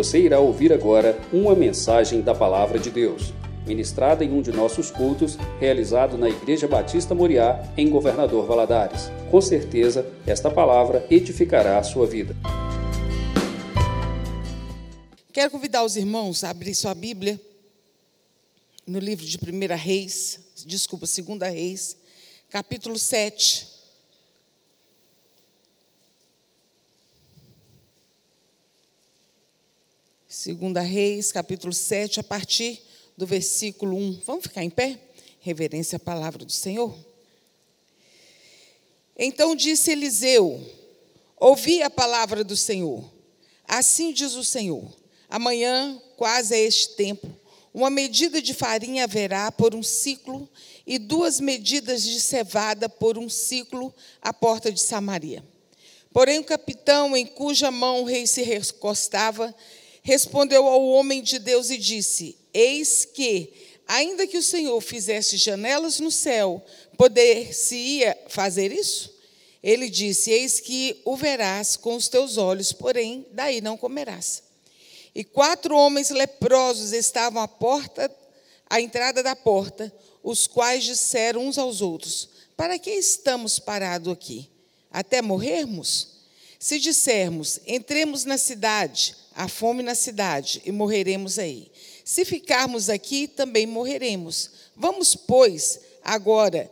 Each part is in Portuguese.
Você irá ouvir agora uma mensagem da Palavra de Deus, ministrada em um de nossos cultos, realizado na Igreja Batista Moriá, em Governador Valadares. Com certeza, esta palavra edificará a sua vida. Quero convidar os irmãos a abrir sua Bíblia no livro de 1 Reis, desculpa, 2 Reis, capítulo 7. Segunda Reis, capítulo 7, a partir do versículo 1. Vamos ficar em pé? Reverência à palavra do Senhor. Então disse Eliseu: Ouvi a palavra do Senhor. Assim diz o Senhor: Amanhã, quase a este tempo, uma medida de farinha haverá por um ciclo e duas medidas de cevada por um ciclo à porta de Samaria. Porém, o capitão em cuja mão o rei se recostava respondeu ao homem de Deus e disse: Eis que, ainda que o Senhor fizesse janelas no céu, poder-se-ia fazer isso? Ele disse: Eis que o verás com os teus olhos, porém daí não comerás. E quatro homens leprosos estavam à porta, à entrada da porta, os quais disseram uns aos outros: Para que estamos parados aqui? Até morrermos? Se dissermos: Entremos na cidade, há fome na cidade e morreremos aí. Se ficarmos aqui, também morreremos. Vamos, pois, agora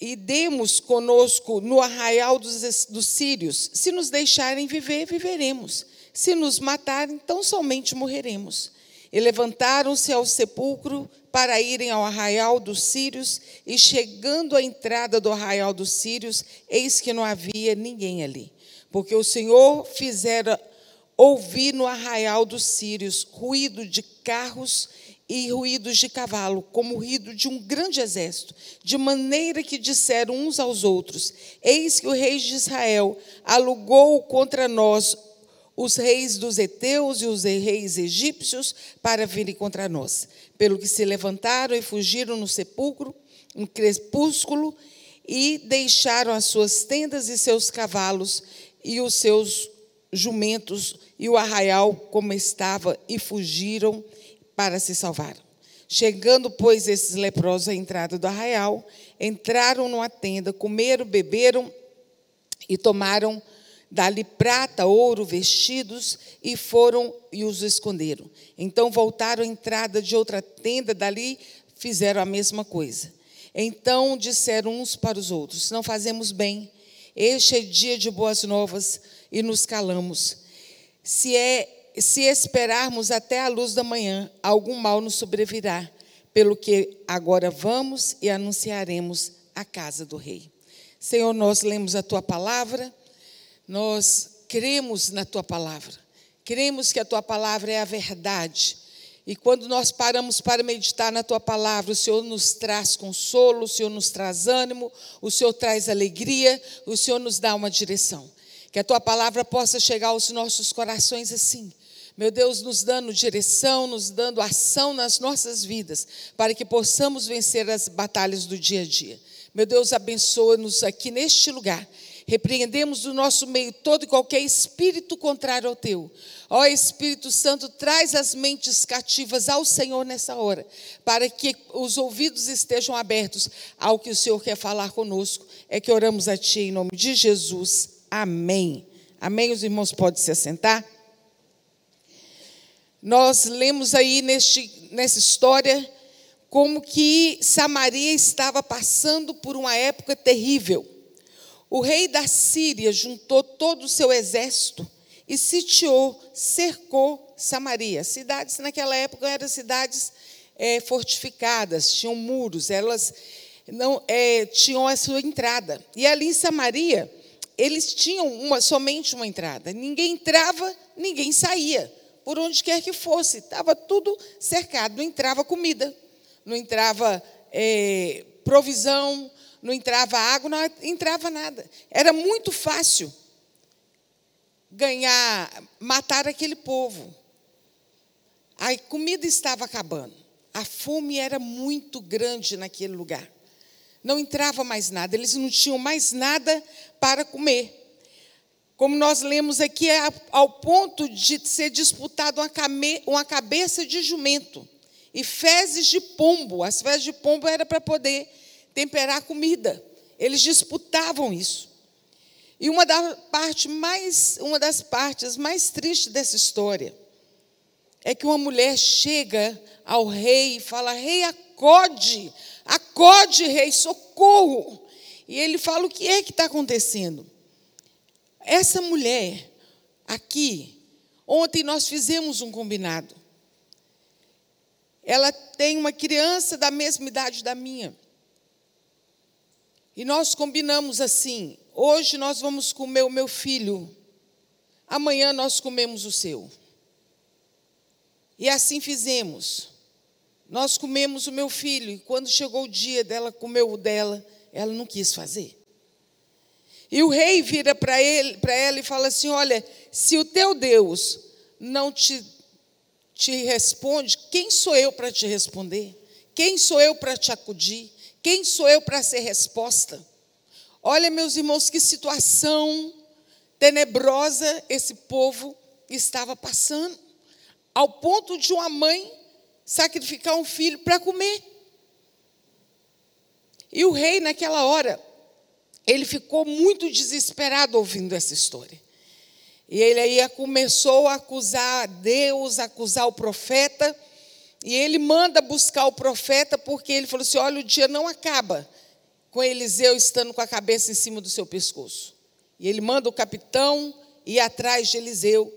e demos conosco no arraial dos, dos sírios. Se nos deixarem viver, viveremos. Se nos matarem, então somente morreremos. E levantaram-se ao sepulcro para irem ao arraial dos sírios, e chegando à entrada do arraial dos sírios, eis que não havia ninguém ali, porque o Senhor fizera ouvi no arraial dos sírios ruído de carros e ruídos de cavalo, como o ruído de um grande exército, de maneira que disseram uns aos outros: Eis que o rei de Israel alugou contra nós os reis dos heteus e os reis egípcios para virem contra nós. Pelo que se levantaram e fugiram no sepulcro, no crepúsculo, e deixaram as suas tendas e seus cavalos e os seus jumentos e o arraial como estava e fugiram para se salvar. Chegando, pois, esses leprosos à entrada do arraial, entraram numa tenda, comeram, beberam e tomaram dali prata, ouro, vestidos e foram e os esconderam. Então voltaram à entrada de outra tenda, dali fizeram a mesma coisa. Então disseram uns para os outros: Não fazemos bem, este é dia de boas novas e nos calamos. Se, é, se esperarmos até a luz da manhã, algum mal nos sobrevirá, pelo que agora vamos e anunciaremos a casa do rei. Senhor, nós lemos a tua palavra, nós cremos na tua palavra, cremos que a tua palavra é a verdade. E quando nós paramos para meditar na tua palavra, o Senhor nos traz consolo, o Senhor nos traz ânimo, o Senhor traz alegria, o Senhor nos dá uma direção. Que a tua palavra possa chegar aos nossos corações assim. Meu Deus, nos dando direção, nos dando ação nas nossas vidas, para que possamos vencer as batalhas do dia a dia. Meu Deus, abençoa-nos aqui neste lugar. Repreendemos do nosso meio todo e qualquer espírito contrário ao teu. Ó Espírito Santo, traz as mentes cativas ao Senhor nessa hora, para que os ouvidos estejam abertos ao que o Senhor quer falar conosco. É que oramos a Ti em nome de Jesus. Amém. Amém. Os irmãos podem se assentar. Nós lemos aí neste, nessa história como que Samaria estava passando por uma época terrível. O rei da Síria juntou todo o seu exército e sitiou, cercou Samaria. Cidades naquela época eram cidades é, fortificadas, tinham muros, elas não é, tinham a sua entrada. E ali em Samaria eles tinham uma, somente uma entrada. Ninguém entrava, ninguém saía. Por onde quer que fosse, estava tudo cercado. Não entrava comida, não entrava é, provisão, não entrava água, não entrava nada. Era muito fácil ganhar, matar aquele povo. A comida estava acabando. A fome era muito grande naquele lugar não entrava mais nada, eles não tinham mais nada para comer. como nós lemos aqui, é ao ponto de ser disputado uma cabeça de jumento e fezes de pombo. As fezes de pombo era para poder temperar comida. Eles disputavam isso. E uma, da parte mais, uma das partes mais tristes dessa história é que uma mulher chega ao rei e fala: Rei, acode, acode, rei, socorro. E ele fala: O que é que está acontecendo? Essa mulher, aqui, ontem nós fizemos um combinado. Ela tem uma criança da mesma idade da minha. E nós combinamos assim: hoje nós vamos comer o meu filho, amanhã nós comemos o seu. E assim fizemos. Nós comemos o meu filho, e quando chegou o dia dela comer o dela, ela não quis fazer. E o rei vira para ele, para ela e fala assim: "Olha, se o teu Deus não te te responde, quem sou eu para te responder? Quem sou eu para te acudir? Quem sou eu para ser resposta?" Olha, meus irmãos, que situação tenebrosa esse povo estava passando, ao ponto de uma mãe sacrificar um filho para comer. E o rei, naquela hora, ele ficou muito desesperado ouvindo essa história. E ele aí começou a acusar Deus, a acusar o profeta, e ele manda buscar o profeta, porque ele falou assim: olha, o dia não acaba com Eliseu estando com a cabeça em cima do seu pescoço. E ele manda o capitão ir atrás de Eliseu.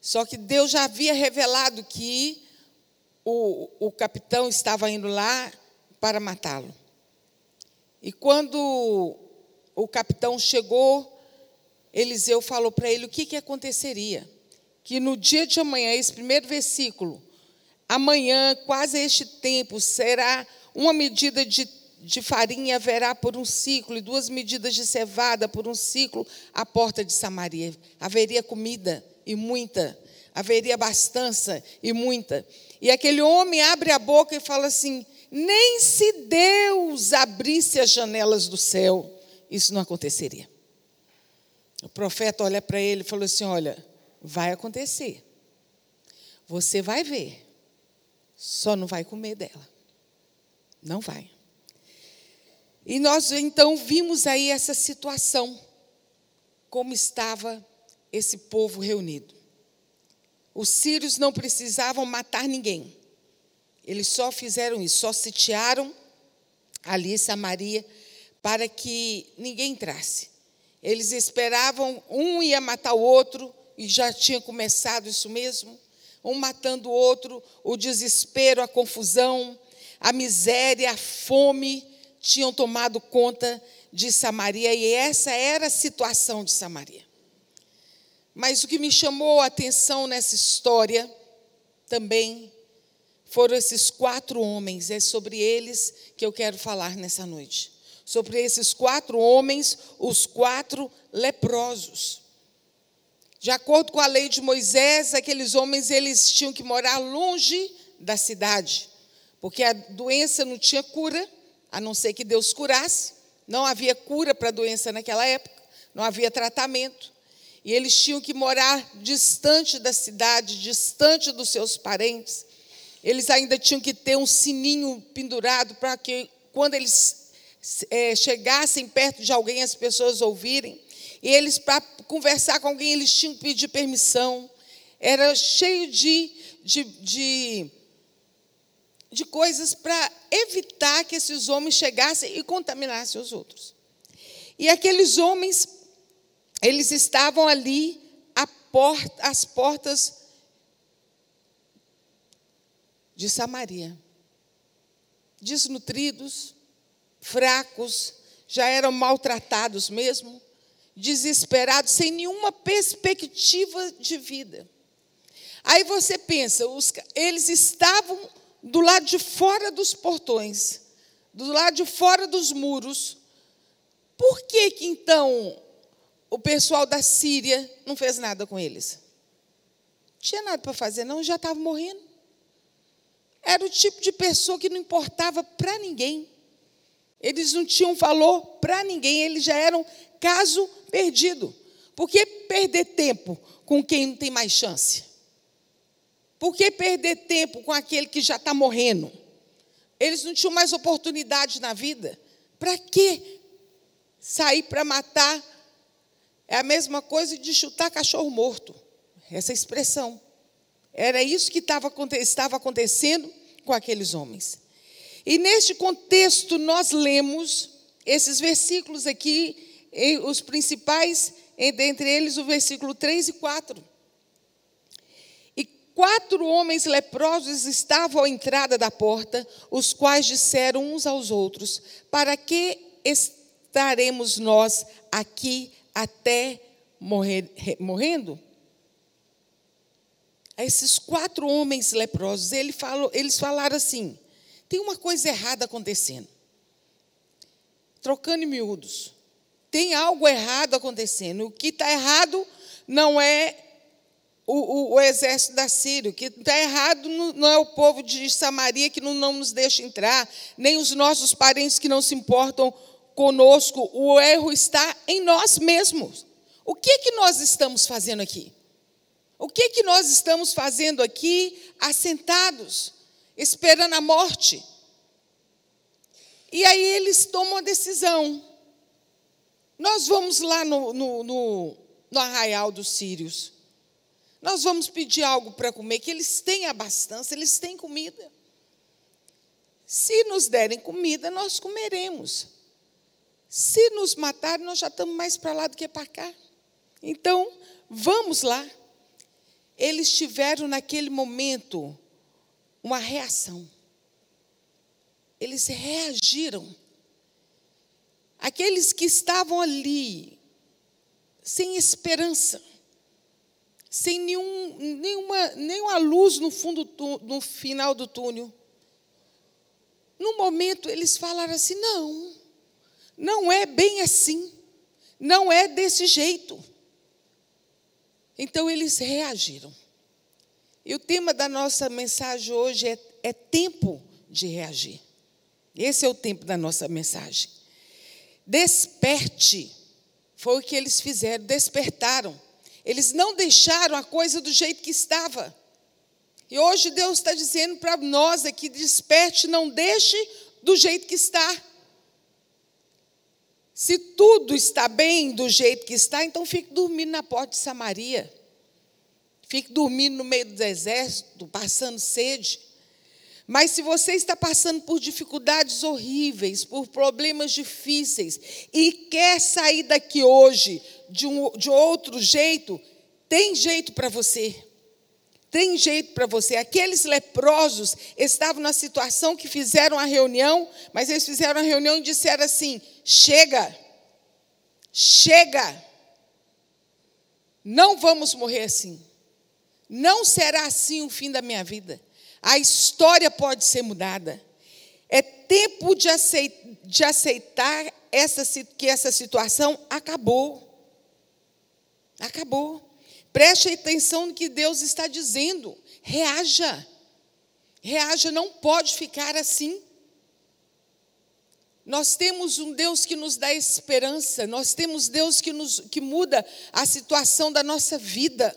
Só que Deus já havia revelado que o, o capitão estava indo lá para matá-lo. E quando o capitão chegou, Eliseu falou para ele o que, que aconteceria. Que no dia de amanhã, esse primeiro versículo, amanhã, quase este tempo, será uma medida de, de farinha haverá por um ciclo, e duas medidas de cevada por um ciclo à porta de Samaria. Haveria comida e muita, haveria bastança e muita. E aquele homem abre a boca e fala assim: nem se Deus abrisse as janelas do céu, isso não aconteceria. O profeta olha para ele e falou assim: Olha, vai acontecer. Você vai ver, só não vai comer dela. Não vai. E nós então vimos aí essa situação, como estava esse povo reunido. Os sírios não precisavam matar ninguém. Eles só fizeram isso, só sitiaram ali Samaria para que ninguém entrasse. Eles esperavam, um ia matar o outro, e já tinha começado isso mesmo, um matando o outro, o desespero, a confusão, a miséria, a fome tinham tomado conta de Samaria, e essa era a situação de Samaria. Mas o que me chamou a atenção nessa história também foram esses quatro homens, é sobre eles que eu quero falar nessa noite. Sobre esses quatro homens, os quatro leprosos. De acordo com a lei de Moisés, aqueles homens eles tinham que morar longe da cidade, porque a doença não tinha cura, a não ser que Deus curasse. Não havia cura para a doença naquela época, não havia tratamento. E eles tinham que morar distante da cidade, distante dos seus parentes. Eles ainda tinham que ter um sininho pendurado para que, quando eles é, chegassem perto de alguém, as pessoas ouvirem. E eles, para conversar com alguém, eles tinham que pedir permissão. Era cheio de, de, de, de coisas para evitar que esses homens chegassem e contaminassem os outros. E aqueles homens eles estavam ali porta, às portas de Samaria. Desnutridos, fracos, já eram maltratados mesmo, desesperados, sem nenhuma perspectiva de vida. Aí você pensa, os, eles estavam do lado de fora dos portões, do lado de fora dos muros. Por que que então o pessoal da Síria não fez nada com eles. Não tinha nada para fazer, não, já estava morrendo. Era o tipo de pessoa que não importava para ninguém. Eles não tinham valor para ninguém, eles já eram caso perdido. Por que perder tempo com quem não tem mais chance? Por que perder tempo com aquele que já está morrendo? Eles não tinham mais oportunidade na vida. Para que sair para matar? É a mesma coisa de chutar cachorro morto. Essa expressão. Era isso que estava, estava acontecendo com aqueles homens. E neste contexto, nós lemos esses versículos aqui, os principais, dentre eles o versículo 3 e 4 quatro homens leprosos estavam à entrada da porta, os quais disseram uns aos outros: Para que estaremos nós aqui até morrer, morrendo? Esses quatro homens leprosos, ele falou, eles falaram assim: tem uma coisa errada acontecendo. Trocando em miúdos. Tem algo errado acontecendo. O que está errado não é o, o, o, exército da Síria. O que está errado não é o povo de Samaria que não, não nos deixa entrar, nem os nossos parentes que não se importam conosco. O erro está em nós mesmos. O que, que nós estamos fazendo aqui? O que, que nós estamos fazendo aqui, assentados, esperando a morte? E aí eles tomam a decisão. Nós vamos lá no, no, no, no arraial dos sírios. Nós vamos pedir algo para comer, que eles têm abastança, eles têm comida. Se nos derem comida, nós comeremos. Se nos matarem, nós já estamos mais para lá do que para cá. Então, vamos lá. Eles tiveram naquele momento uma reação. Eles reagiram. Aqueles que estavam ali, sem esperança, sem nenhum, nenhuma, nenhuma luz no, fundo, no final do túnel. No momento, eles falaram assim: não, não é bem assim, não é desse jeito. Então, eles reagiram. E o tema da nossa mensagem hoje é, é tempo de reagir. Esse é o tempo da nossa mensagem. Desperte, foi o que eles fizeram, despertaram. Eles não deixaram a coisa do jeito que estava. E hoje Deus está dizendo para nós aqui: desperte, não deixe do jeito que está. Se tudo está bem do jeito que está, então fique dormindo na porta de Samaria. Fique dormindo no meio do deserto, passando sede. Mas se você está passando por dificuldades horríveis, por problemas difíceis, e quer sair daqui hoje de, um, de outro jeito, tem jeito para você. Tem jeito para você. Aqueles leprosos estavam na situação que fizeram a reunião, mas eles fizeram a reunião e disseram assim: chega, chega, não vamos morrer assim. Não será assim o fim da minha vida. A história pode ser mudada. É tempo de aceitar, essa, que essa situação acabou. Acabou. Preste atenção no que Deus está dizendo. Reaja. Reaja, não pode ficar assim. Nós temos um Deus que nos dá esperança, nós temos Deus que, nos, que muda a situação da nossa vida.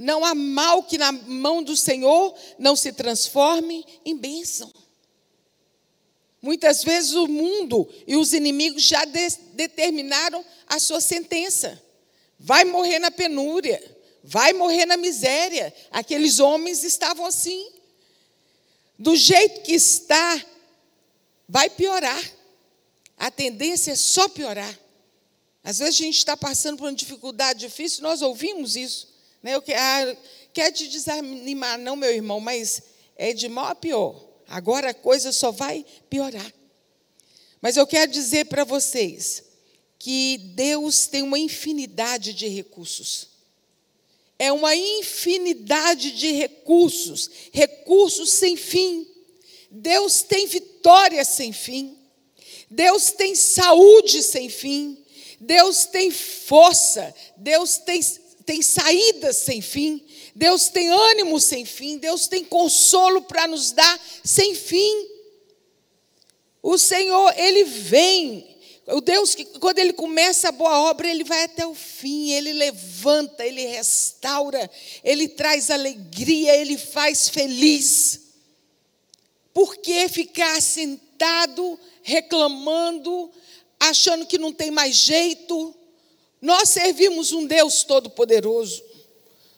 Não há mal que na mão do Senhor não se transforme em bênção. Muitas vezes o mundo e os inimigos já de, determinaram a sua sentença vai morrer na penúria, vai morrer na miséria. Aqueles homens estavam assim. Do jeito que está, vai piorar. A tendência é só piorar. Às vezes a gente está passando por uma dificuldade difícil, nós ouvimos isso. Né? Eu ah, quero te desanimar, não, meu irmão, mas é de mal a pior. Agora a coisa só vai piorar. Mas eu quero dizer para vocês, que Deus tem uma infinidade de recursos. É uma infinidade de recursos, recursos sem fim. Deus tem vitória sem fim. Deus tem saúde sem fim. Deus tem força. Deus tem, tem saídas sem fim. Deus tem ânimo sem fim. Deus tem consolo para nos dar sem fim. O Senhor, Ele vem O Deus que, quando Ele começa a boa obra, Ele vai até o fim, Ele levanta, Ele restaura, Ele traz alegria, Ele faz feliz. Por que ficar sentado, reclamando, achando que não tem mais jeito? Nós servimos um Deus todo-poderoso.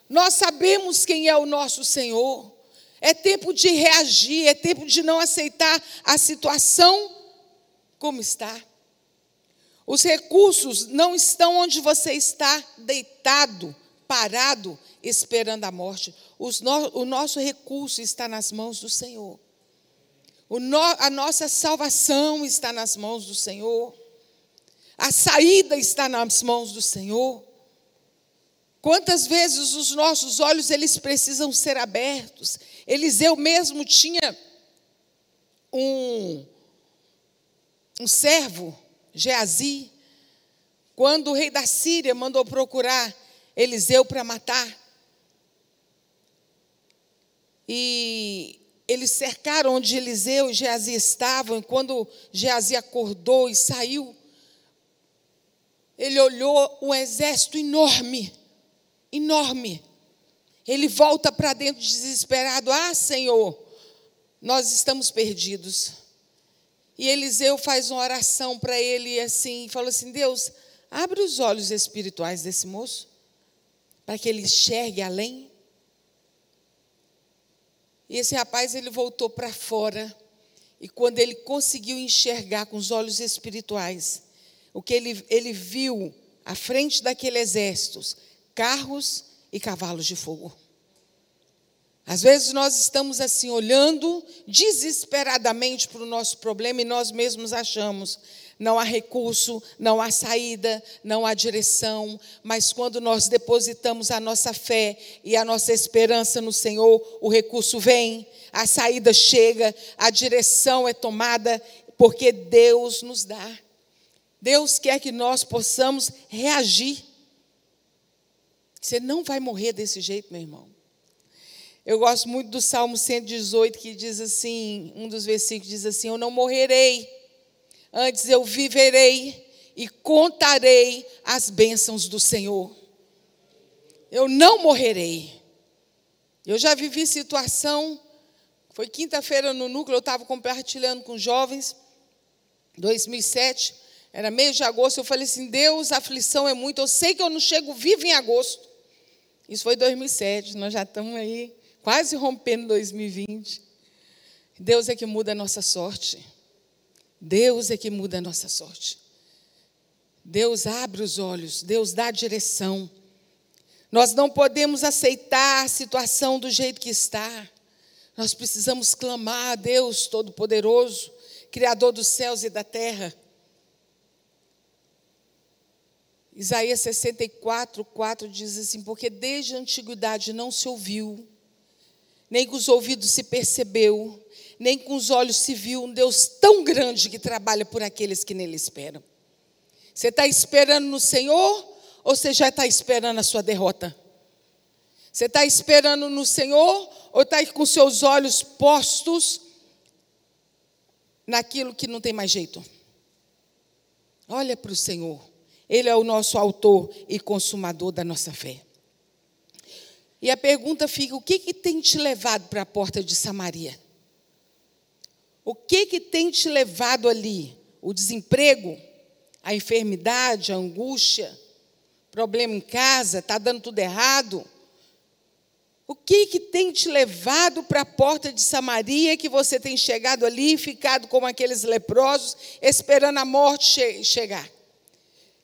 Nós sabemos quem é o nosso Senhor. É tempo de reagir, é tempo de não aceitar a situação como está. Os recursos não estão onde você está deitado, parado, esperando a morte. No, o nosso recurso está nas mãos do Senhor. No, a nossa salvação está nas mãos do Senhor. A saída está nas mãos do Senhor. Quantas vezes os nossos olhos eles precisam ser abertos? Eliseu mesmo tinha um, um servo, Geazi, quando o rei da Síria mandou procurar Eliseu para matar. E eles cercaram onde Eliseu e Geazi estavam, e quando Geazi acordou e saiu, ele olhou um exército enorme enorme. Ele volta para dentro desesperado: Ah, Senhor, nós estamos perdidos. E Eliseu faz uma oração para ele assim, falou assim: Deus, abre os olhos espirituais desse moço, para que ele enxergue além. E esse rapaz ele voltou para fora, e quando ele conseguiu enxergar com os olhos espirituais, o que ele, ele viu à frente daquele exército carros e cavalos de fogo. Às vezes nós estamos assim olhando desesperadamente para o nosso problema e nós mesmos achamos não há recurso, não há saída, não há direção, mas quando nós depositamos a nossa fé e a nossa esperança no Senhor, o recurso vem, a saída chega, a direção é tomada, porque Deus nos dá. Deus quer que nós possamos reagir. Você não vai morrer desse jeito, meu irmão. Eu gosto muito do Salmo 118, que diz assim: um dos versículos diz assim: Eu não morrerei, antes eu viverei e contarei as bênçãos do Senhor. Eu não morrerei. Eu já vivi situação, foi quinta-feira no núcleo, eu estava compartilhando com jovens, 2007, era mês de agosto, eu falei assim: Deus, a aflição é muito, eu sei que eu não chego vivo em agosto. Isso foi 2007, nós já estamos aí quase rompendo 2020. Deus é que muda a nossa sorte. Deus é que muda a nossa sorte. Deus abre os olhos, Deus dá a direção. Nós não podemos aceitar a situação do jeito que está. Nós precisamos clamar a Deus Todo-Poderoso, Criador dos céus e da terra. Isaías 64, 4 diz assim: Porque desde a antiguidade não se ouviu, nem com os ouvidos se percebeu, nem com os olhos se viu um Deus tão grande que trabalha por aqueles que nele esperam. Você está esperando no Senhor ou você já está esperando a sua derrota? Você está esperando no Senhor ou está com seus olhos postos naquilo que não tem mais jeito? Olha para o Senhor. Ele é o nosso autor e consumador da nossa fé. E a pergunta fica: o que, que tem te levado para a porta de Samaria? O que, que tem te levado ali? O desemprego? A enfermidade? A angústia? Problema em casa? Está dando tudo errado? O que, que tem te levado para a porta de Samaria que você tem chegado ali e ficado como aqueles leprosos, esperando a morte che chegar?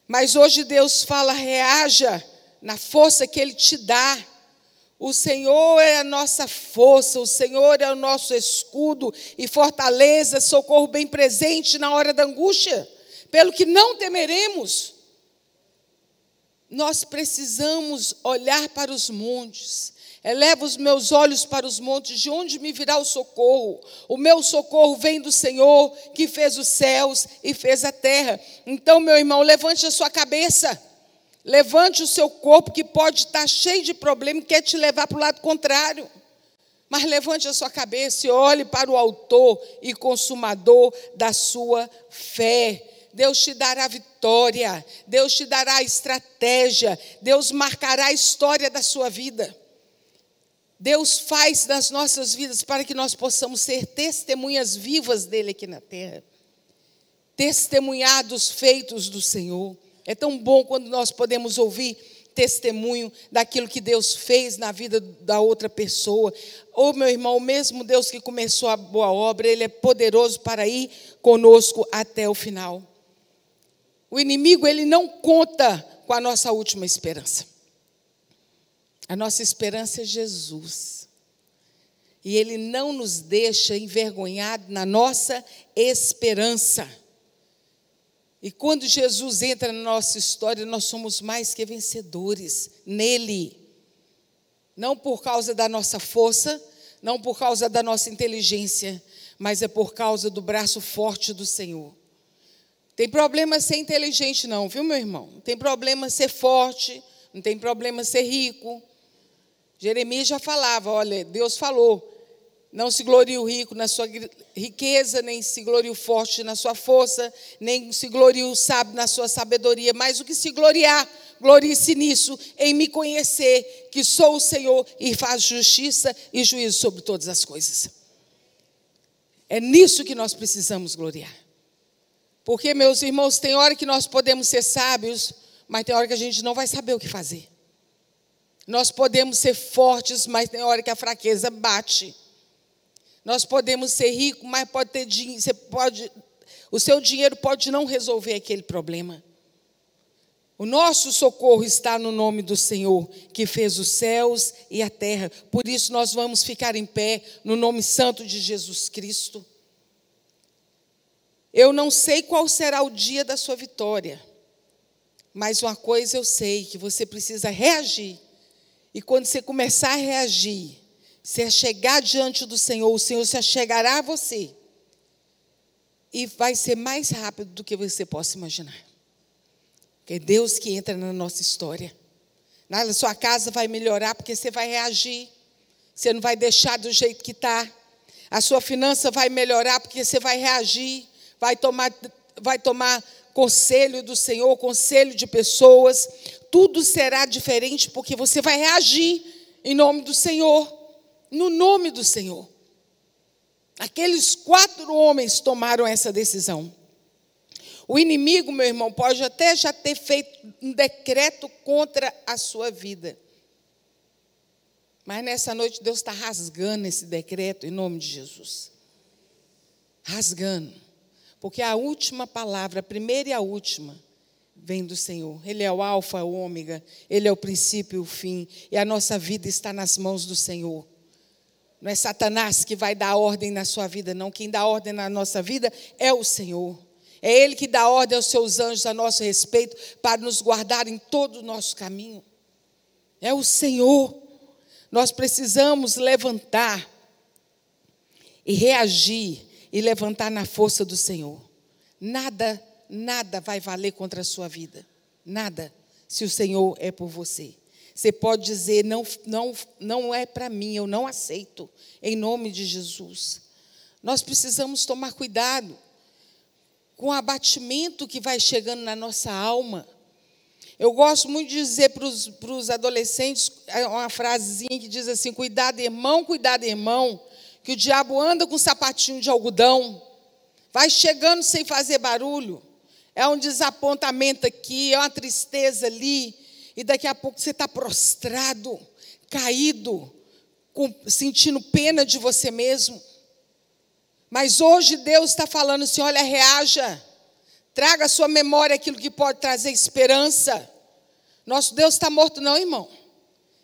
Mas hoje Deus fala: reaja na força que Ele te dá. O Senhor é a nossa força, o Senhor é o nosso escudo e fortaleza, socorro bem presente na hora da angústia, pelo que não temeremos. Nós precisamos olhar para os montes, Eleva os meus olhos para os montes, de onde me virá o socorro? O meu socorro vem do Senhor, que fez os céus e fez a terra. Então, meu irmão, levante a sua cabeça, levante o seu corpo, que pode estar cheio de problema e quer te levar para o lado contrário. Mas levante a sua cabeça e olhe para o Autor e Consumador da sua fé. Deus te dará vitória, Deus te dará estratégia, Deus marcará a história da sua vida. Deus faz nas nossas vidas para que nós possamos ser testemunhas vivas dele aqui na terra. Testemunhar dos feitos do Senhor. É tão bom quando nós podemos ouvir testemunho daquilo que Deus fez na vida da outra pessoa. Ou, oh, meu irmão, o mesmo Deus que começou a boa obra, Ele é poderoso para ir conosco até o final. O inimigo, ele não conta com a nossa última esperança. A nossa esperança é Jesus. E Ele não nos deixa envergonhados na nossa esperança. E quando Jesus entra na nossa história, nós somos mais que vencedores nele. Não por causa da nossa força, não por causa da nossa inteligência, mas é por causa do braço forte do Senhor. Tem problema ser inteligente, não, viu, meu irmão? Não tem problema ser forte, não tem problema ser rico. Jeremias já falava: olha, Deus falou, não se glorie o rico na sua riqueza, nem se glorie o forte na sua força, nem se glorie o sábio na sua sabedoria, mas o que se gloriar, glorie-se nisso, em me conhecer, que sou o Senhor e faz justiça e juízo sobre todas as coisas. É nisso que nós precisamos gloriar. Porque, meus irmãos, tem hora que nós podemos ser sábios, mas tem hora que a gente não vai saber o que fazer. Nós podemos ser fortes, mas tem hora que a fraqueza bate. Nós podemos ser ricos, mas pode ter dinheiro, você pode, o seu dinheiro pode não resolver aquele problema. O nosso socorro está no nome do Senhor, que fez os céus e a terra. Por isso nós vamos ficar em pé no nome santo de Jesus Cristo. Eu não sei qual será o dia da sua vitória, mas uma coisa eu sei, que você precisa reagir. E quando você começar a reagir, se chegar diante do Senhor, o Senhor se achegará a você. E vai ser mais rápido do que você possa imaginar. Que é Deus que entra na nossa história. Na sua casa vai melhorar porque você vai reagir. Você não vai deixar do jeito que está. A sua finança vai melhorar porque você vai reagir. Vai tomar, vai tomar conselho do Senhor, conselho de pessoas. Tudo será diferente porque você vai reagir em nome do Senhor no nome do Senhor. Aqueles quatro homens tomaram essa decisão. O inimigo, meu irmão, pode até já ter feito um decreto contra a sua vida. Mas nessa noite Deus está rasgando esse decreto em nome de Jesus. Rasgando. Porque a última palavra, a primeira e a última, vem do Senhor. Ele é o Alfa, o Ômega, Ele é o princípio e o fim. E a nossa vida está nas mãos do Senhor. Não é Satanás que vai dar ordem na sua vida, não. Quem dá ordem na nossa vida é o Senhor. É Ele que dá ordem aos seus anjos a nosso respeito para nos guardar em todo o nosso caminho. É o Senhor. Nós precisamos levantar e reagir e levantar na força do Senhor. Nada, nada vai valer contra a sua vida. Nada, se o Senhor é por você. Você pode dizer: não, não, não é para mim, eu não aceito, em nome de Jesus. Nós precisamos tomar cuidado com o abatimento que vai chegando na nossa alma. Eu gosto muito de dizer para os, adolescentes é uma frasezinha que diz assim: cuidado, irmão, cuidado, irmão, que o diabo anda com um sapatinho de algodão, vai chegando sem fazer barulho, é um desapontamento aqui, é uma tristeza ali, e daqui a pouco você está prostrado, caído, com, sentindo pena de você mesmo. Mas hoje Deus está falando assim: olha, reaja, traga à sua memória aquilo que pode trazer esperança. Nosso Deus está morto, não, irmão.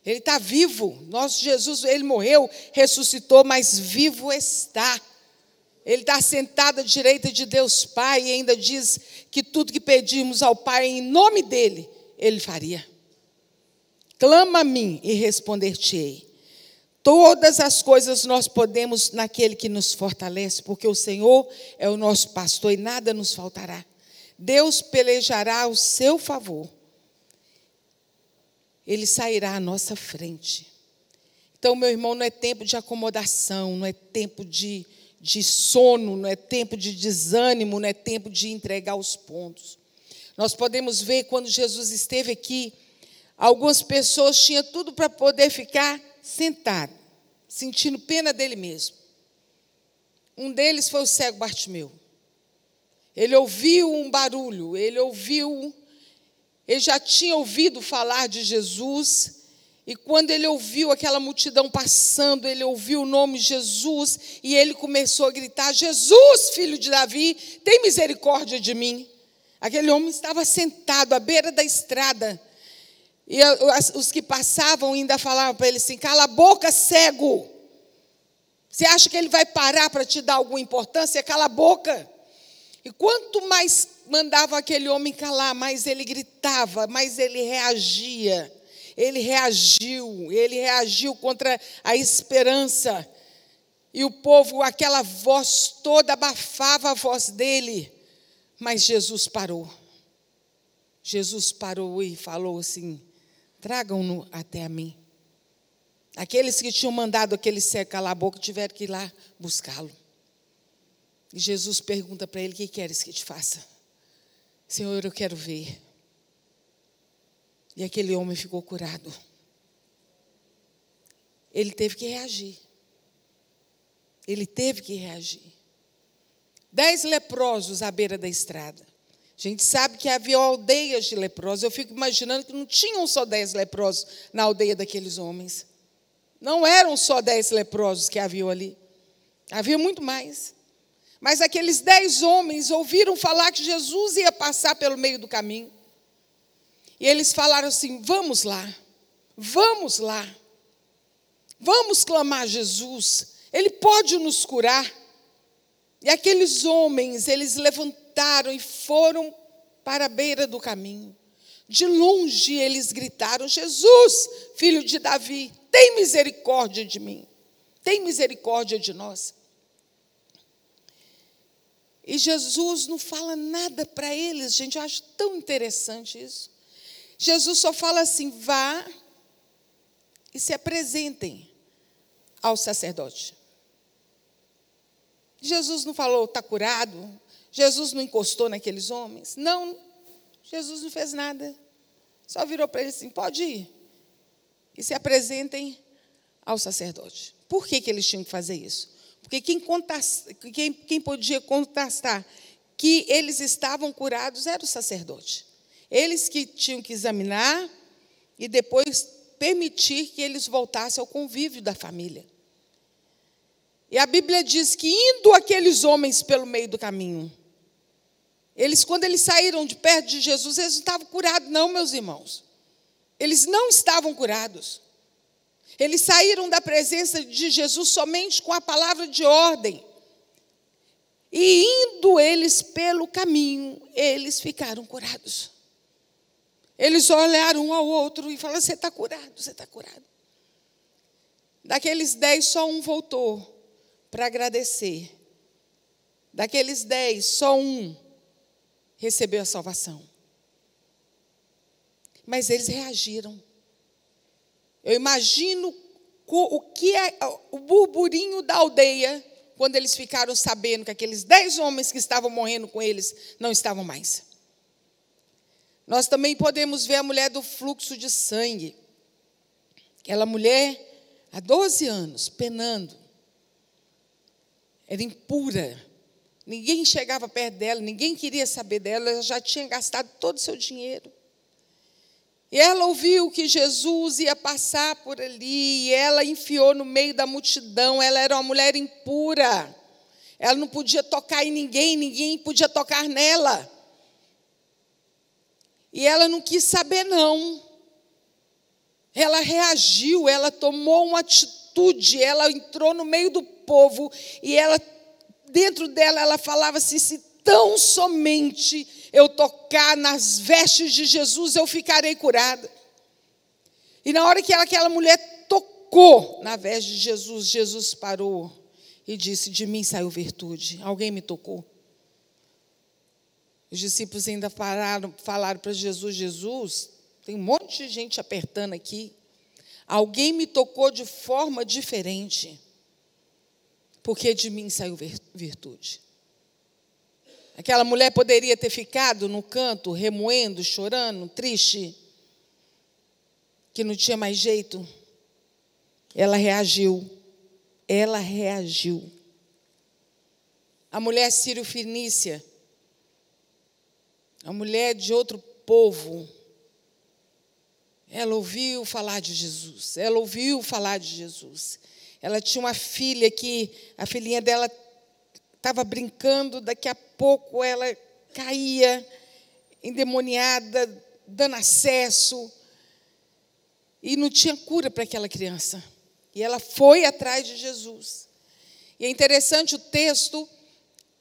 Ele está vivo. Nosso Jesus, ele morreu, ressuscitou, mas vivo está. Ele está sentado à direita de Deus Pai e ainda diz que tudo que pedimos ao Pai em nome dele, ele faria. Clama a mim e responder-te-ei. Todas as coisas nós podemos naquele que nos fortalece, porque o Senhor é o nosso pastor e nada nos faltará. Deus pelejará ao seu favor. Ele sairá à nossa frente. Então, meu irmão, não é tempo de acomodação, não é tempo de, de sono, não é tempo de desânimo, não é tempo de entregar os pontos. Nós podemos ver quando Jesus esteve aqui, algumas pessoas tinham tudo para poder ficar sentado, sentindo pena dele mesmo. Um deles foi o cego Bartimeu. Ele ouviu um barulho, ele ouviu, ele já tinha ouvido falar de Jesus, e quando ele ouviu aquela multidão passando, ele ouviu o nome Jesus, e ele começou a gritar: Jesus, filho de Davi, tem misericórdia de mim. Aquele homem estava sentado à beira da estrada, e os que passavam ainda falavam para ele assim: cala a boca, cego. Você acha que ele vai parar para te dar alguma importância? Cala a boca. E quanto mais mandava aquele homem calar, mais ele gritava, mais ele reagia. Ele reagiu, ele reagiu contra a esperança. E o povo, aquela voz toda, abafava a voz dele. Mas Jesus parou. Jesus parou e falou assim: tragam-no até a mim. Aqueles que tinham mandado aquele cego calar a boca tiveram que ir lá buscá-lo. E Jesus pergunta para ele: O que queres que te faça? Senhor, eu quero ver. E aquele homem ficou curado. Ele teve que reagir. Ele teve que reagir. Dez leprosos à beira da estrada. A gente sabe que havia aldeias de leprosos. Eu fico imaginando que não tinham só dez leprosos na aldeia daqueles homens. Não eram só dez leprosos que haviam ali. Havia muito mais. Mas aqueles dez homens ouviram falar que Jesus ia passar pelo meio do caminho. E eles falaram assim: vamos lá, vamos lá, vamos clamar a Jesus, Ele pode nos curar. E aqueles homens, eles levantaram e foram para a beira do caminho. De longe eles gritaram: Jesus, filho de Davi, tem misericórdia de mim, tem misericórdia de nós. E Jesus não fala nada para eles, gente, eu acho tão interessante isso. Jesus só fala assim: vá e se apresentem ao sacerdote. Jesus não falou, está curado. Jesus não encostou naqueles homens. Não, Jesus não fez nada. Só virou para eles assim: pode ir. E se apresentem ao sacerdote. Por que, que eles tinham que fazer isso? Porque quem, quem, quem podia contestar que eles estavam curados era o sacerdote. Eles que tinham que examinar e depois permitir que eles voltassem ao convívio da família. E a Bíblia diz que indo aqueles homens pelo meio do caminho, eles, quando eles saíram de perto de Jesus, eles não estavam curados, não, meus irmãos. Eles não estavam curados. Eles saíram da presença de Jesus somente com a palavra de ordem. E indo eles pelo caminho, eles ficaram curados. Eles olharam um ao outro e falaram: Você está curado, você está curado. Daqueles dez, só um voltou para agradecer. Daqueles dez, só um recebeu a salvação. Mas eles reagiram. Eu imagino o que é o burburinho da aldeia quando eles ficaram sabendo que aqueles dez homens que estavam morrendo com eles não estavam mais. Nós também podemos ver a mulher do fluxo de sangue. Aquela mulher, há 12 anos, penando. Era impura. Ninguém chegava perto dela, ninguém queria saber dela, ela já tinha gastado todo o seu dinheiro. E ela ouviu que Jesus ia passar por ali, e ela enfiou no meio da multidão. Ela era uma mulher impura. Ela não podia tocar em ninguém, ninguém podia tocar nela. E ela não quis saber, não. Ela reagiu, ela tomou uma atitude, ela entrou no meio do povo e ela, dentro dela, ela falava assim: se tão somente eu tocar nas vestes de Jesus, eu ficarei curada. E na hora que aquela mulher tocou na veste de Jesus, Jesus parou e disse: De mim saiu virtude. Alguém me tocou. Os discípulos ainda falaram, falaram para Jesus: Jesus, tem um monte de gente apertando aqui. Alguém me tocou de forma diferente. porque de mim saiu virtude. Aquela mulher poderia ter ficado no canto, remoendo, chorando, triste, que não tinha mais jeito. Ela reagiu. Ela reagiu. A mulher sírio-fenícia, a mulher de outro povo, ela ouviu falar de Jesus. Ela ouviu falar de Jesus. Ela tinha uma filha que a filhinha dela estava brincando, daqui a pouco ela caía endemoniada, dando acesso, e não tinha cura para aquela criança. E ela foi atrás de Jesus. E é interessante o texto,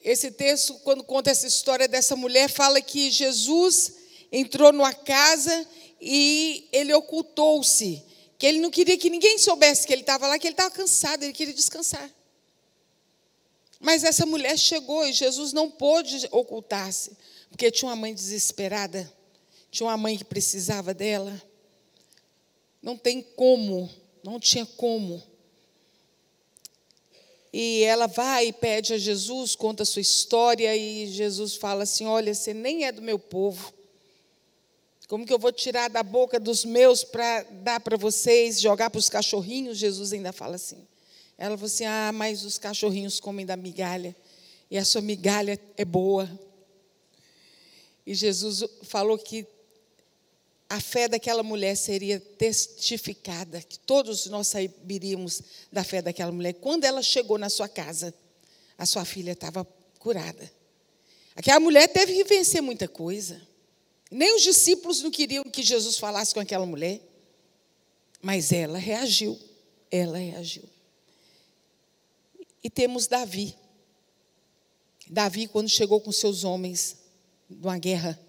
esse texto, quando conta essa história dessa mulher, fala que Jesus entrou numa casa e ele ocultou-se, que ele não queria que ninguém soubesse que ele estava lá, que ele estava cansado, ele queria descansar. Mas essa mulher chegou e Jesus não pôde ocultar-se, porque tinha uma mãe desesperada, tinha uma mãe que precisava dela. Não tem como, não tinha como. E ela vai e pede a Jesus, conta a sua história, e Jesus fala assim: Olha, você nem é do meu povo. Como que eu vou tirar da boca dos meus para dar para vocês, jogar para os cachorrinhos? Jesus ainda fala assim. Ela falou assim: Ah, mas os cachorrinhos comem da migalha, e a sua migalha é boa. E Jesus falou que a fé daquela mulher seria testificada, que todos nós saberíamos da fé daquela mulher. Quando ela chegou na sua casa, a sua filha estava curada. Aquela mulher teve que vencer muita coisa. Nem os discípulos não queriam que Jesus falasse com aquela mulher. Mas ela reagiu. Ela reagiu. E temos Davi. Davi, quando chegou com seus homens numa guerra,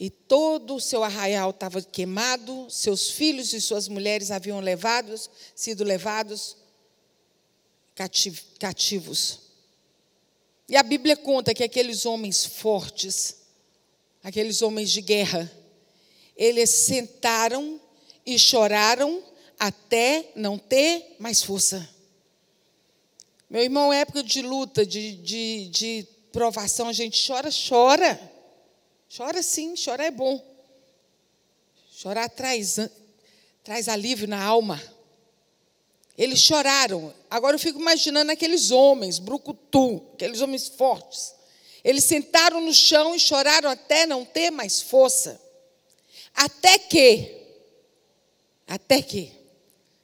e todo o seu arraial estava queimado, seus filhos e suas mulheres haviam levados, sido levados cativos. E a Bíblia conta que aqueles homens fortes, aqueles homens de guerra, eles sentaram e choraram até não ter mais força. Meu irmão, época de luta, de, de, de provação, a gente chora, chora. Chora sim, chorar é bom. Chorar traz, traz alívio na alma. Eles choraram. Agora eu fico imaginando aqueles homens, brucutu, aqueles homens fortes. Eles sentaram no chão e choraram até não ter mais força. Até que, até que,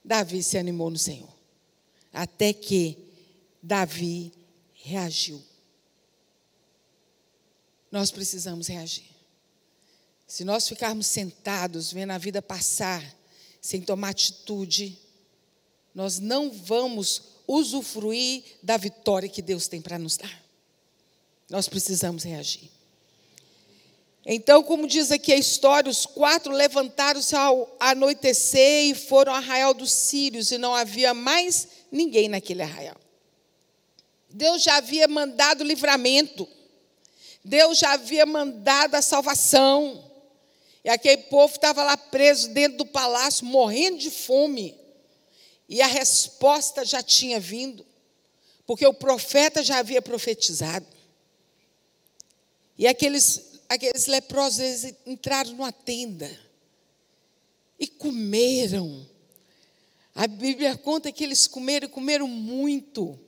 Davi se animou no Senhor. Até que Davi reagiu. Nós precisamos reagir. Se nós ficarmos sentados, vendo a vida passar, sem tomar atitude, nós não vamos usufruir da vitória que Deus tem para nos dar. Nós precisamos reagir. Então, como diz aqui a história, os quatro levantaram-se ao anoitecer e foram ao arraial dos sírios, e não havia mais ninguém naquele arraial. Deus já havia mandado livramento. Deus já havia mandado a salvação. E aquele povo estava lá preso dentro do palácio, morrendo de fome. E a resposta já tinha vindo, porque o profeta já havia profetizado. E aqueles, aqueles leprosos eles entraram numa tenda e comeram. A Bíblia conta que eles comeram e comeram muito.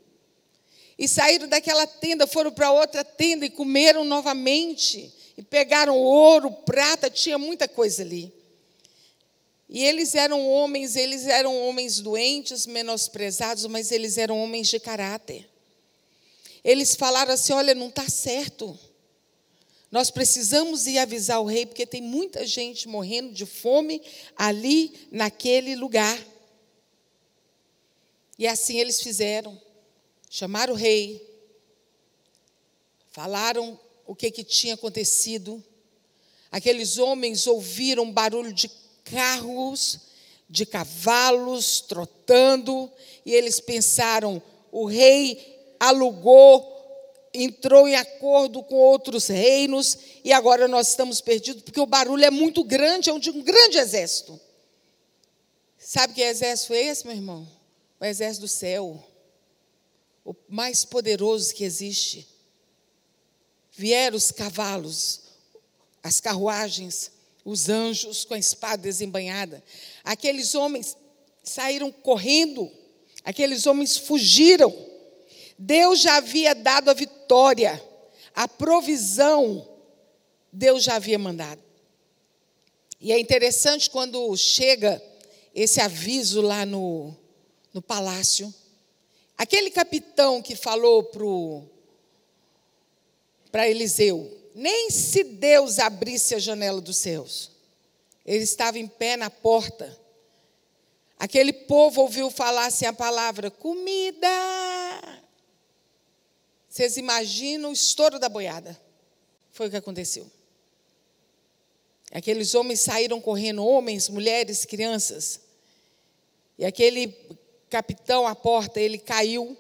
E saíram daquela tenda, foram para outra tenda e comeram novamente. E pegaram ouro, prata, tinha muita coisa ali. E eles eram homens, eles eram homens doentes, menosprezados, mas eles eram homens de caráter. Eles falaram assim: olha, não está certo. Nós precisamos ir avisar o rei, porque tem muita gente morrendo de fome ali naquele lugar. E assim eles fizeram. Chamaram o rei, falaram o que, que tinha acontecido. Aqueles homens ouviram barulho de carros, de cavalos trotando, e eles pensaram: o rei alugou, entrou em acordo com outros reinos, e agora nós estamos perdidos, porque o barulho é muito grande, é um um grande exército. Sabe que exército é esse, meu irmão? o exército do céu, o mais poderoso que existe. Vieram os cavalos, as carruagens, os anjos com a espada desembanhada. Aqueles homens saíram correndo, aqueles homens fugiram. Deus já havia dado a vitória, a provisão, Deus já havia mandado. E é interessante quando chega esse aviso lá no, no palácio. Aquele capitão que falou para Eliseu, nem se Deus abrisse a janela dos céus, ele estava em pé na porta. Aquele povo ouviu falar assim a palavra: comida. Vocês imaginam o estouro da boiada? Foi o que aconteceu. Aqueles homens saíram correndo, homens, mulheres, crianças. E aquele capitão à porta, ele caiu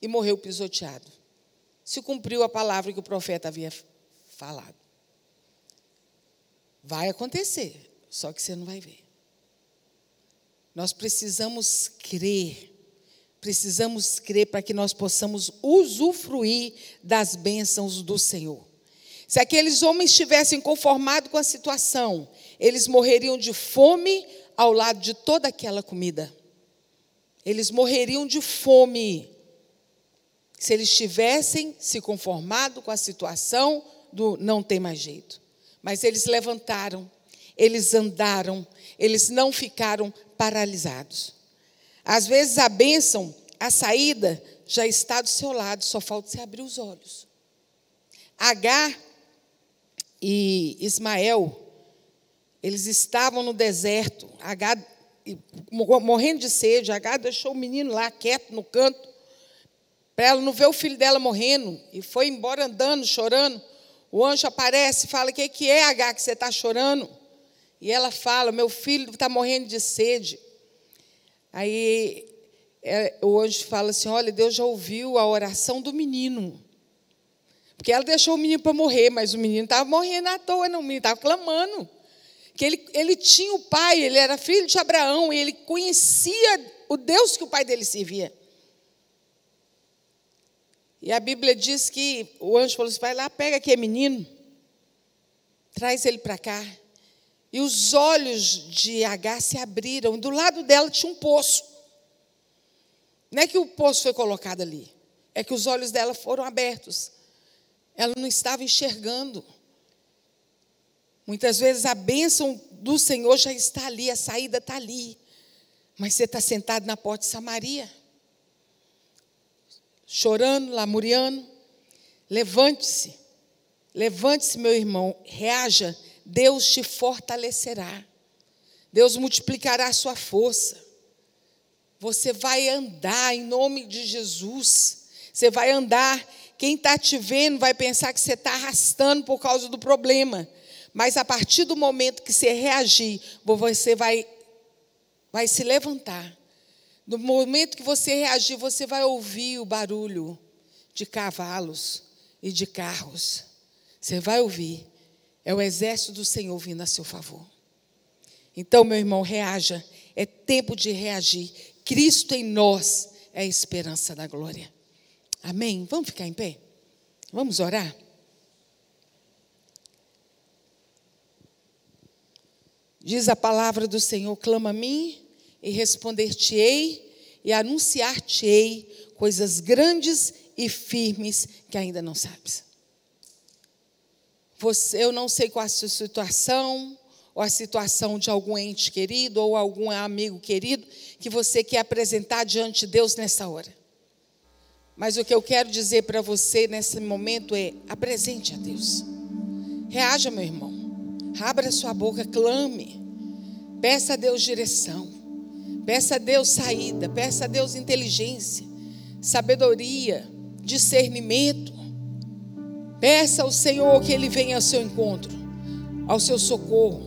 e morreu pisoteado. Se cumpriu a palavra que o profeta havia falado. Vai acontecer, só que você não vai ver. Nós precisamos crer, precisamos crer para que nós possamos usufruir das bênçãos do Senhor. Se aqueles homens estivessem conformados com a situação, eles morreriam de fome ao lado de toda aquela comida. Eles morreriam de fome se eles tivessem se conformado com a situação do não tem mais jeito. Mas eles levantaram, eles andaram, eles não ficaram paralisados. Às vezes a bênção, a saída já está do seu lado, só falta você abrir os olhos. Agar e Ismael, eles estavam no deserto, H, morrendo de sede. H deixou o menino lá quieto no canto, para ela não ver o filho dela morrendo, e foi embora andando, chorando. O anjo aparece e fala: O que, que é, H, que você está chorando? E ela fala: Meu filho está morrendo de sede. Aí é, o anjo fala assim: Olha, Deus já ouviu a oração do menino. Porque ela deixou o menino para morrer, mas o menino estava morrendo à toa, não, o menino estava clamando. Que ele, ele tinha o pai, ele era filho de Abraão, e ele conhecia o Deus que o pai dele servia. E a Bíblia diz que o anjo falou assim: vai lá, pega aquele menino, traz ele para cá. E os olhos de H se abriram, do lado dela tinha um poço. Não é que o poço foi colocado ali, é que os olhos dela foram abertos. Ela não estava enxergando. Muitas vezes a bênção do Senhor já está ali, a saída está ali. Mas você está sentado na porta de Samaria, chorando, lamuriando. Levante-se, levante-se, meu irmão, reaja. Deus te fortalecerá. Deus multiplicará a sua força. Você vai andar em nome de Jesus. Você vai andar quem está te vendo vai pensar que você está arrastando por causa do problema. Mas a partir do momento que você reagir, você vai, vai se levantar. No momento que você reagir, você vai ouvir o barulho de cavalos e de carros. Você vai ouvir. É o exército do Senhor vindo a seu favor. Então, meu irmão, reaja. É tempo de reagir. Cristo em nós é a esperança da glória. Amém? Vamos ficar em pé? Vamos orar? Diz a palavra do Senhor: clama a mim e responder-te-ei e anunciar-te-ei coisas grandes e firmes que ainda não sabes. Você, eu não sei qual a sua situação, ou a situação de algum ente querido, ou algum amigo querido, que você quer apresentar diante de Deus nessa hora. Mas o que eu quero dizer para você nesse momento é: apresente a Deus. Reaja, meu irmão. Abra sua boca, clame. Peça a Deus direção. Peça a Deus saída. Peça a Deus inteligência, sabedoria, discernimento. Peça ao Senhor que Ele venha ao seu encontro, ao seu socorro.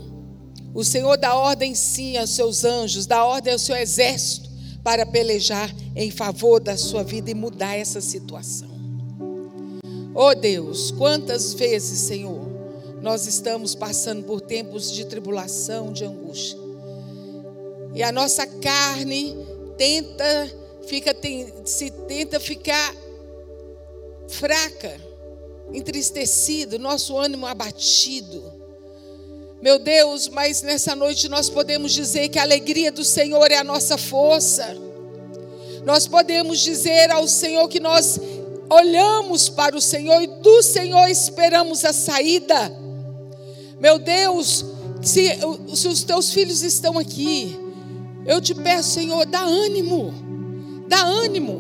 O Senhor dá ordem sim aos seus anjos, dá ordem ao seu exército para pelejar em favor da sua vida e mudar essa situação. Oh Deus, quantas vezes, Senhor, nós estamos passando por tempos de tribulação, de angústia. E a nossa carne tenta, fica, tem, se tenta ficar fraca, entristecido, nosso ânimo abatido. Meu Deus, mas nessa noite nós podemos dizer que a alegria do Senhor é a nossa força. Nós podemos dizer ao Senhor que nós olhamos para o Senhor e do Senhor esperamos a saída. Meu Deus, se, se os teus filhos estão aqui, eu te peço, Senhor, dá ânimo, dá ânimo.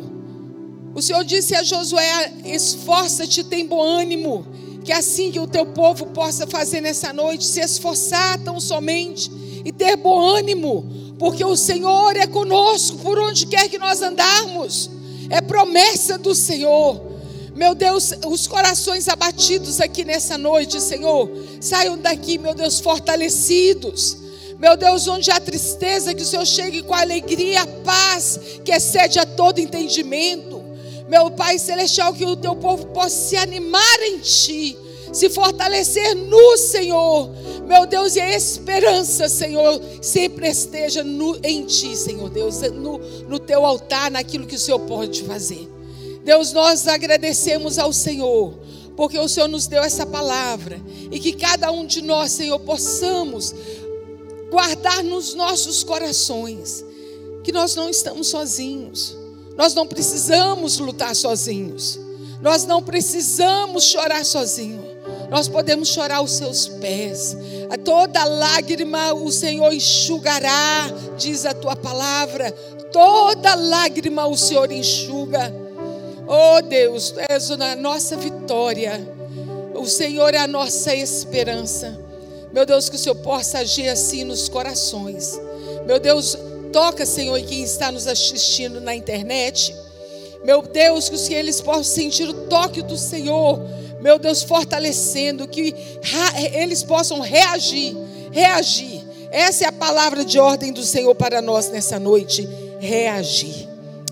O Senhor disse a Josué: esforça-te, tem bom ânimo. Que assim que o teu povo possa fazer nessa noite, se esforçar tão somente e ter bom ânimo, porque o Senhor é conosco por onde quer que nós andarmos. É promessa do Senhor. Meu Deus, os corações abatidos aqui nessa noite, Senhor, saiam daqui, meu Deus, fortalecidos. Meu Deus, onde há tristeza, que o Senhor chegue com alegria, a paz, que excede a todo entendimento. Meu Pai Celestial, que o teu povo possa se animar em Ti, se fortalecer no Senhor. Meu Deus, e a esperança, Senhor, sempre esteja no, em Ti, Senhor Deus, no, no Teu altar, naquilo que o Senhor pode fazer. Deus, nós agradecemos ao Senhor, porque o Senhor nos deu essa palavra, e que cada um de nós, Senhor, possamos guardar nos nossos corações que nós não estamos sozinhos nós não precisamos lutar sozinhos. Nós não precisamos chorar sozinhos. Nós podemos chorar aos seus pés. A toda lágrima o Senhor enxugará, diz a tua palavra. Toda lágrima o Senhor enxuga. Oh Deus, és a nossa vitória. O Senhor é a nossa esperança. Meu Deus, que o Senhor possa agir assim nos corações. Meu Deus, Toca, Senhor, em quem está nos assistindo na internet. Meu Deus, que eles possam sentir o toque do Senhor. Meu Deus, fortalecendo, que eles possam reagir, reagir. Essa é a palavra de ordem do Senhor para nós nessa noite. Reagir.